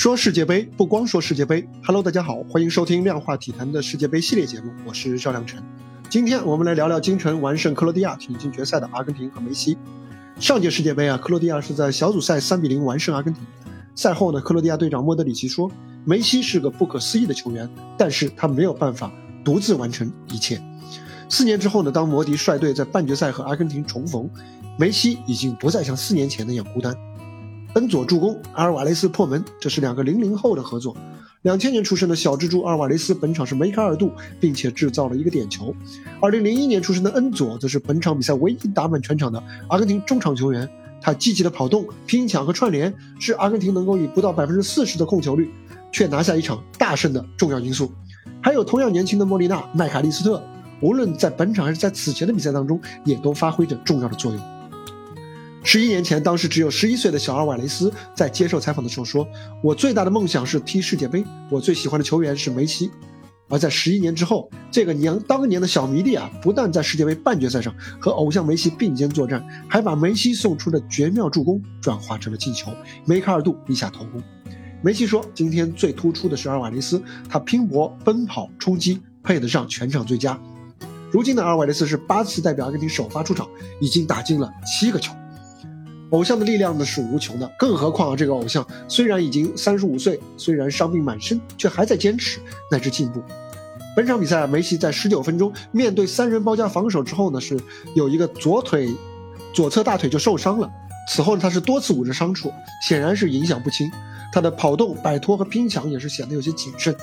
说世界杯不光说世界杯，Hello，大家好，欢迎收听量化体坛的世界杯系列节目，我是赵亮晨。今天我们来聊聊京城完胜克罗地亚挺进决赛的阿根廷和梅西。上届世界杯啊，克罗地亚是在小组赛三比零完胜阿根廷。赛后呢，克罗地亚队长莫德里奇说：“梅西是个不可思议的球员，但是他没有办法独自完成一切。”四年之后呢，当摩迪率队在半决赛和阿根廷重逢，梅西已经不再像四年前那样孤单。恩佐助攻，阿尔瓦雷斯破门，这是两个零零后的合作。两千年出生的小蜘蛛阿尔瓦雷斯本场是梅开二度，并且制造了一个点球。二零零一年出生的恩佐则是本场比赛唯一打满全场的阿根廷中场球员。他积极的跑动、拼抢和串联，是阿根廷能够以不到百分之四十的控球率，却拿下一场大胜的重要因素。还有同样年轻的莫莉娜、麦卡利斯特，无论在本场还是在此前的比赛当中，也都发挥着重要的作用。十一年前，当时只有十一岁的小阿瓦雷斯在接受采访的时候说：“我最大的梦想是踢世界杯，我最喜欢的球员是梅西。”而在十一年之后，这个娘当年的小迷弟啊，不但在世界杯半决赛上和偶像梅西并肩作战，还把梅西送出的绝妙助攻转化成了进球，梅开二度，立下头功。梅西说：“今天最突出的是阿尔瓦雷斯，他拼搏、奔跑、冲击，配得上全场最佳。”如今的阿尔瓦雷斯是八次代表阿根廷首发出场，已经打进了七个球。偶像的力量呢是无穷的，更何况啊，这个偶像虽然已经三十五岁，虽然伤病满身，却还在坚持乃至进步。本场比赛，梅西在十九分钟面对三人包夹防守之后呢，是有一个左腿、左侧大腿就受伤了。此后呢，他是多次捂着伤处，显然是影响不轻。他的跑动、摆脱和拼抢也是显得有些谨慎。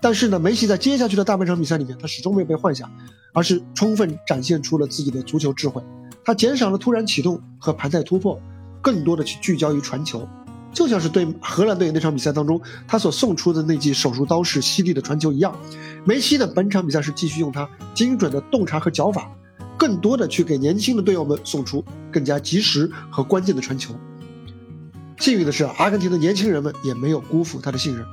但是呢，梅西在接下去的大半场比赛里面，他始终没有被换下，而是充分展现出了自己的足球智慧。他减少了突然启动和盘带突破，更多的去聚焦于传球，就像是对荷兰队那场比赛当中他所送出的那记手术刀式犀利的传球一样。梅西的本场比赛是继续用他精准的洞察和脚法，更多的去给年轻的队友们送出更加及时和关键的传球。幸运的是，阿根廷的年轻人们也没有辜负他的信任。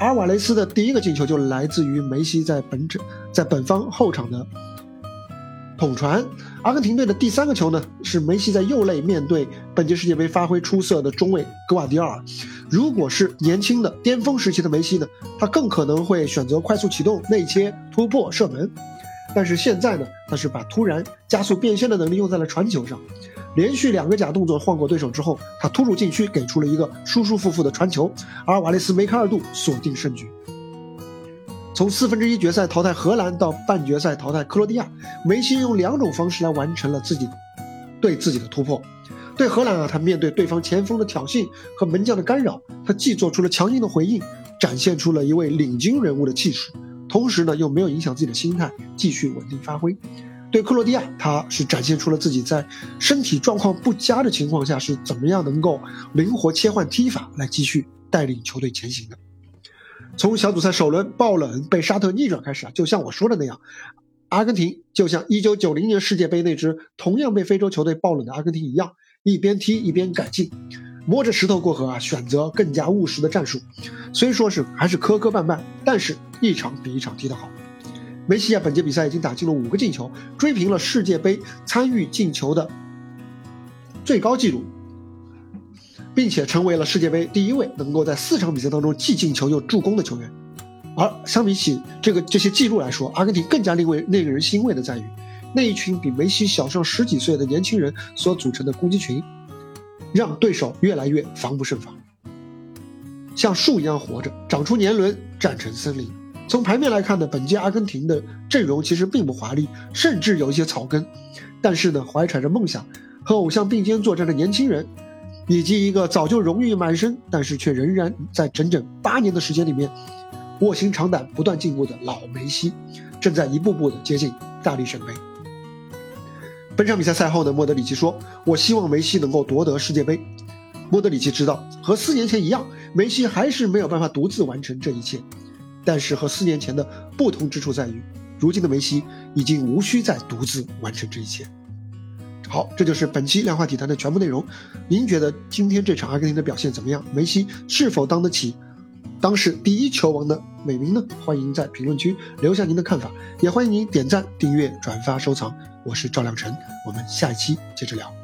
阿瓦雷斯的第一个进球就来自于梅西在本场在本方后场的。捅传，阿根廷队的第三个球呢，是梅西在右肋面对本届世界杯发挥出色的中卫格瓦迪奥尔。如果是年轻的巅峰时期的梅西呢，他更可能会选择快速启动、内切、突破、射门。但是现在呢，他是把突然加速变线的能力用在了传球上，连续两个假动作晃过对手之后，他突入禁区，给出了一个舒舒服服的传球，而瓦雷斯梅开二度，锁定胜局。从四分之一决赛淘汰荷兰到半决赛淘汰克罗地亚，梅西用两种方式来完成了自己对自己的突破。对荷兰啊，他面对对方前锋的挑衅和门将的干扰，他既做出了强硬的回应，展现出了一位领军人物的气势，同时呢又没有影响自己的心态，继续稳定发挥。对克罗地亚，他是展现出了自己在身体状况不佳的情况下是怎么样能够灵活切换踢法来继续带领球队前行的。从小组赛首轮爆冷被沙特逆转开始啊，就像我说的那样，阿根廷就像1990年世界杯那支同样被非洲球队爆冷的阿根廷一样，一边踢一边改进，摸着石头过河啊，选择更加务实的战术。虽说是还是磕磕绊绊，但是一场比一场踢得好。梅西啊，本届比赛已经打进了五个进球，追平了世界杯参与进球的最高纪录。并且成为了世界杯第一位能够在四场比赛当中既进球又助攻的球员。而相比起这个这些记录来说，阿根廷更加令为令人欣慰的在于，那一群比梅西小上十几岁的年轻人所组成的攻击群，让对手越来越防不胜防，像树一样活着，长出年轮，站成森林。从牌面来看呢，本届阿根廷的阵容其实并不华丽，甚至有一些草根。但是呢，怀揣着梦想和偶像并肩作战的年轻人。以及一个早就荣誉满身，但是却仍然在整整八年的时间里面卧薪尝胆、不断进步的老梅西，正在一步步的接近大力神杯。本场比赛赛后呢，莫德里奇说：“我希望梅西能够夺得世界杯。”莫德里奇知道，和四年前一样，梅西还是没有办法独自完成这一切。但是和四年前的不同之处在于，如今的梅西已经无需再独自完成这一切。好，这就是本期量化体坛的全部内容。您觉得今天这场阿根廷的表现怎么样？梅西是否当得起当世第一球王的美名呢？欢迎在评论区留下您的看法，也欢迎您点赞、订阅、转发、收藏。我是赵亮晨，我们下一期接着聊。